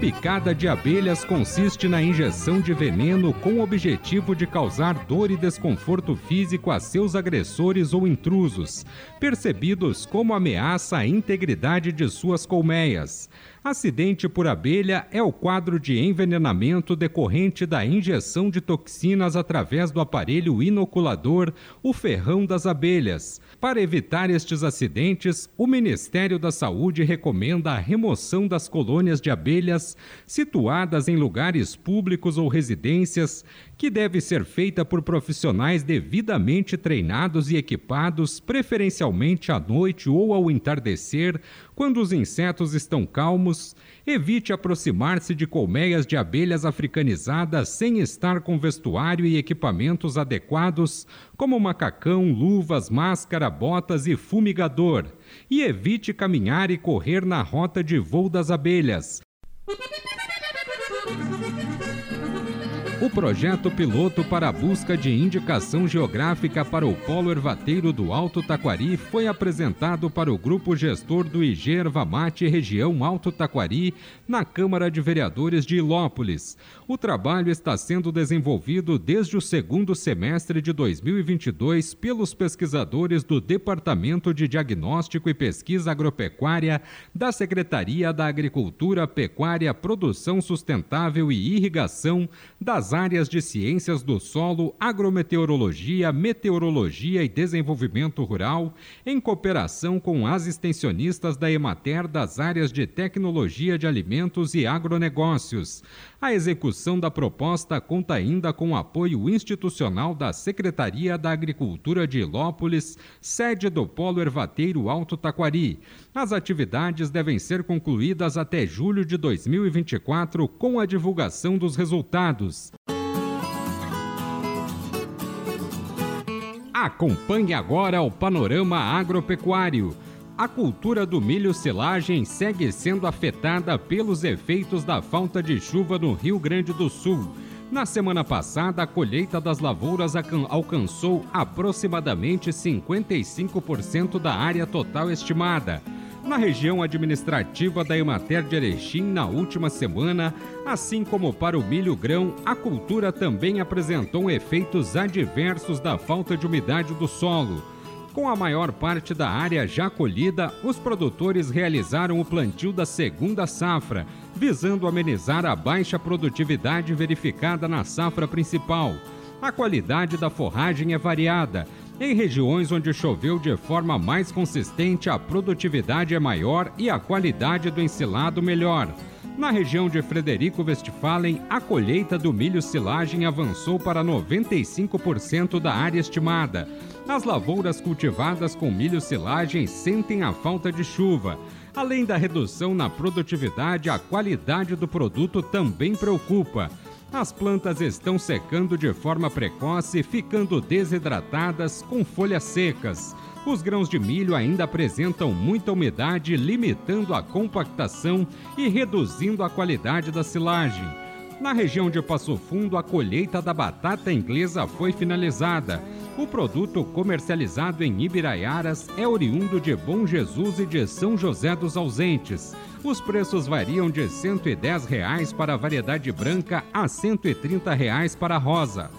Picada de abelhas consiste na injeção de veneno com o objetivo de causar dor e desconforto físico a seus agressores ou intrusos, percebidos como ameaça à integridade de suas colmeias. Acidente por abelha é o quadro de envenenamento decorrente da injeção de toxinas através do aparelho inoculador, o ferrão das abelhas. Para evitar estes acidentes, o Ministério da Saúde recomenda a remoção das colônias de abelhas situadas em lugares públicos ou residências que deve ser feita por profissionais devidamente treinados e equipados, preferencialmente à noite ou ao entardecer, quando os insetos estão calmos. Evite aproximar-se de colmeias de abelhas africanizadas sem estar com vestuário e equipamentos adequados, como macacão, luvas, máscara, botas e fumigador. E evite caminhar e correr na rota de voo das abelhas. O projeto piloto para a busca de indicação geográfica para o polo ervateiro do Alto Taquari foi apresentado para o grupo gestor do IG Ervamate Região Alto Taquari na Câmara de Vereadores de Ilópolis. O trabalho está sendo desenvolvido desde o segundo semestre de 2022 pelos pesquisadores do Departamento de Diagnóstico e Pesquisa Agropecuária da Secretaria da Agricultura, Pecuária, Produção Sustentável e Irrigação das das áreas de ciências do solo, agrometeorologia, meteorologia e desenvolvimento rural, em cooperação com as extensionistas da Emater das áreas de tecnologia de alimentos e agronegócios. A execução da proposta conta ainda com o apoio institucional da Secretaria da Agricultura de Ilópolis, sede do Polo Ervateiro Alto Taquari. As atividades devem ser concluídas até julho de 2024 com a divulgação dos resultados. Acompanhe agora o panorama agropecuário. A cultura do milho silagem segue sendo afetada pelos efeitos da falta de chuva no Rio Grande do Sul. Na semana passada, a colheita das lavouras alcançou aproximadamente 55% da área total estimada. Na região administrativa da Emater de Erechim, na última semana, assim como para o milho-grão, a cultura também apresentou efeitos adversos da falta de umidade do solo. Com a maior parte da área já colhida, os produtores realizaram o plantio da segunda safra, visando amenizar a baixa produtividade verificada na safra principal. A qualidade da forragem é variada, em regiões onde choveu de forma mais consistente, a produtividade é maior e a qualidade do ensilado melhor. Na região de Frederico Westphalen, a colheita do milho silagem avançou para 95% da área estimada. As lavouras cultivadas com milho silagem sentem a falta de chuva. Além da redução na produtividade, a qualidade do produto também preocupa. As plantas estão secando de forma precoce, ficando desidratadas com folhas secas. Os grãos de milho ainda apresentam muita umidade, limitando a compactação e reduzindo a qualidade da silagem. Na região de Passo Fundo, a colheita da batata inglesa foi finalizada. O produto comercializado em Ibiraiaras é oriundo de Bom Jesus e de São José dos Ausentes. Os preços variam de 110 reais para a variedade branca a 130 reais para a rosa.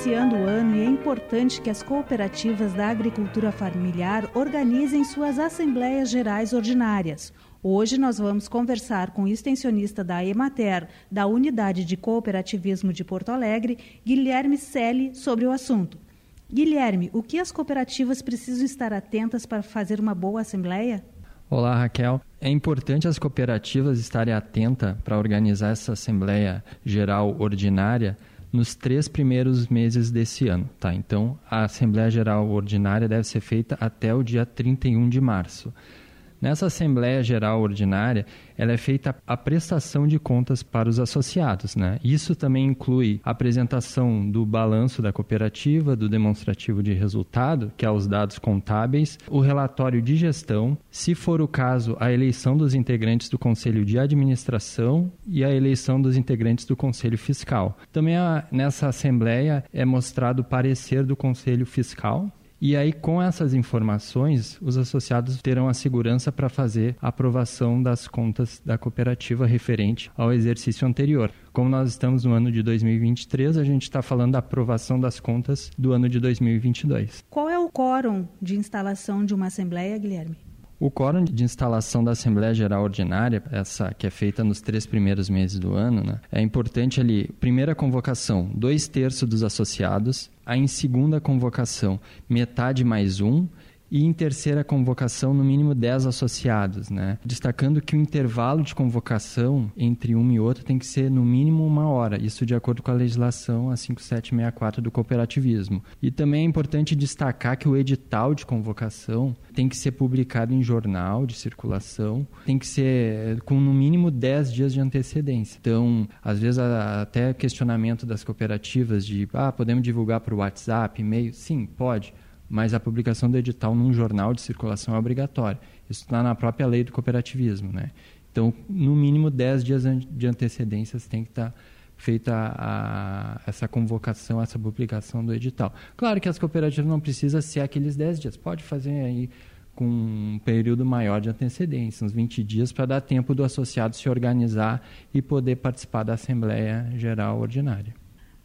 Iniciando o ano e é importante que as cooperativas da agricultura familiar organizem suas assembleias gerais ordinárias Hoje nós vamos conversar com o extensionista da Emater, da Unidade de Cooperativismo de Porto Alegre, Guilherme Selle, sobre o assunto. Guilherme, o que as cooperativas precisam estar atentas para fazer uma boa assembleia? Olá, Raquel. É importante as cooperativas estarem atentas para organizar essa Assembleia Geral Ordinária nos três primeiros meses desse ano. Tá? Então, a Assembleia Geral Ordinária deve ser feita até o dia 31 de março. Nessa Assembleia Geral Ordinária, ela é feita a prestação de contas para os associados. Né? Isso também inclui a apresentação do balanço da cooperativa, do demonstrativo de resultado, que é os dados contábeis, o relatório de gestão, se for o caso, a eleição dos integrantes do Conselho de Administração e a eleição dos integrantes do Conselho Fiscal. Também a, nessa Assembleia é mostrado o parecer do Conselho Fiscal, e aí, com essas informações, os associados terão a segurança para fazer a aprovação das contas da cooperativa referente ao exercício anterior. Como nós estamos no ano de 2023, a gente está falando da aprovação das contas do ano de 2022. Qual é o quórum de instalação de uma Assembleia, Guilherme? O quórum de instalação da Assembleia Geral Ordinária, essa que é feita nos três primeiros meses do ano, né, é importante ali, primeira convocação, dois terços dos associados, a em segunda convocação, metade mais um, e em terceira convocação, no mínimo 10 associados, né? Destacando que o intervalo de convocação entre uma e outra tem que ser no mínimo uma hora, isso de acordo com a legislação a 5764 do cooperativismo. E também é importante destacar que o edital de convocação tem que ser publicado em jornal de circulação, tem que ser com no mínimo 10 dias de antecedência. Então, às vezes até questionamento das cooperativas de, ah, podemos divulgar para o WhatsApp, e-mail? Sim, pode mas a publicação do edital num jornal de circulação é obrigatória. Isso está na própria lei do cooperativismo. Né? Então, no mínimo 10 dias de antecedência tem que estar tá feita a, a, essa convocação, essa publicação do edital. Claro que as cooperativas não precisam ser aqueles 10 dias, pode fazer aí com um período maior de antecedência, uns 20 dias, para dar tempo do associado se organizar e poder participar da Assembleia Geral Ordinária.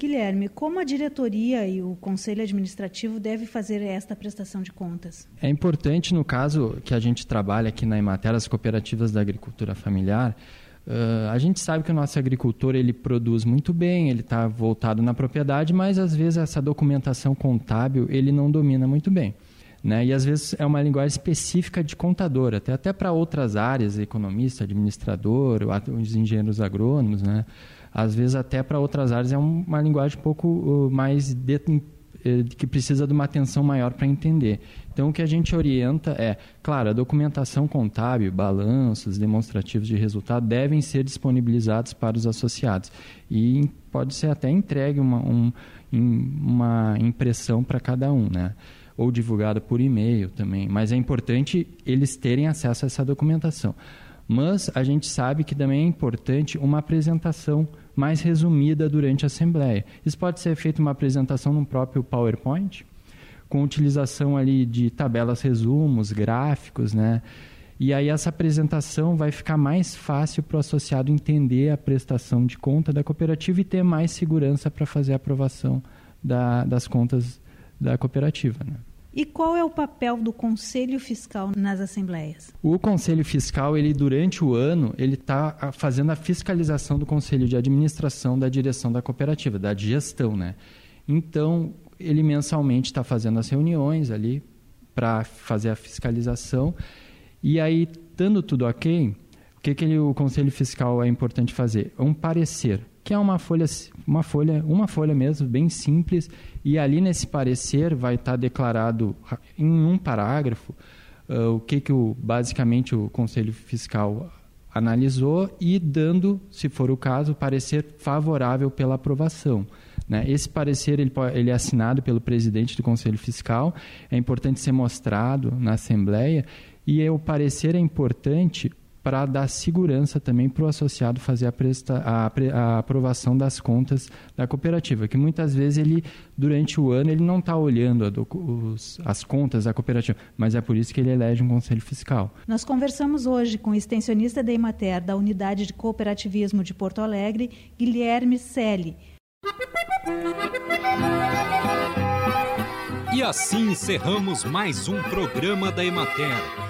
Guilherme, como a diretoria e o conselho administrativo devem fazer esta prestação de contas? É importante, no caso que a gente trabalha aqui na Emater, as cooperativas da agricultura familiar, Uh, a gente sabe que o nosso agricultor ele produz muito bem, ele está voltado na propriedade, mas às vezes essa documentação contábil ele não domina muito bem. Né? E às vezes é uma linguagem específica de contador, até, até para outras áreas, economista, administrador, os engenheiros agrônomos, né? Às vezes até para outras áreas é uma linguagem um pouco uh, mais de, eh, que precisa de uma atenção maior para entender. Então, o que a gente orienta é, claro, a documentação contábil, balanços, demonstrativos de resultado devem ser disponibilizados para os associados. E pode ser até entregue uma, um, uma impressão para cada um, né? ou divulgada por e-mail também. Mas é importante eles terem acesso a essa documentação. Mas a gente sabe que também é importante uma apresentação mais resumida durante a Assembleia. Isso pode ser feito uma apresentação no próprio PowerPoint, com utilização ali de tabelas resumos, gráficos, né? E aí essa apresentação vai ficar mais fácil para o associado entender a prestação de conta da cooperativa e ter mais segurança para fazer a aprovação da, das contas da cooperativa. Né? E qual é o papel do Conselho Fiscal nas assembleias? O Conselho Fiscal, ele durante o ano, ele está fazendo a fiscalização do Conselho de Administração da direção da cooperativa, da gestão, né? Então, ele mensalmente está fazendo as reuniões ali para fazer a fiscalização. E aí, estando tudo ok, o que, que ele, o Conselho Fiscal é importante fazer? Um parecer que é uma folha, uma folha, uma folha mesmo, bem simples, e ali nesse parecer vai estar declarado em um parágrafo uh, o que, que o, basicamente o Conselho Fiscal analisou e dando, se for o caso, parecer favorável pela aprovação. Né? Esse parecer ele, ele é assinado pelo presidente do Conselho Fiscal, é importante ser mostrado na Assembleia, e o parecer é importante para dar segurança também para o associado fazer a, presta, a, a, aprovação das contas da cooperativa, que muitas vezes ele, durante o ano, ele não está olhando do, os, as contas da cooperativa, mas é por isso que ele elege um conselho fiscal. Nós conversamos hoje com o extensionista da Imater da Unidade de Cooperativismo de Porto Alegre, Guilherme Selle. E assim encerramos mais um programa da Emater.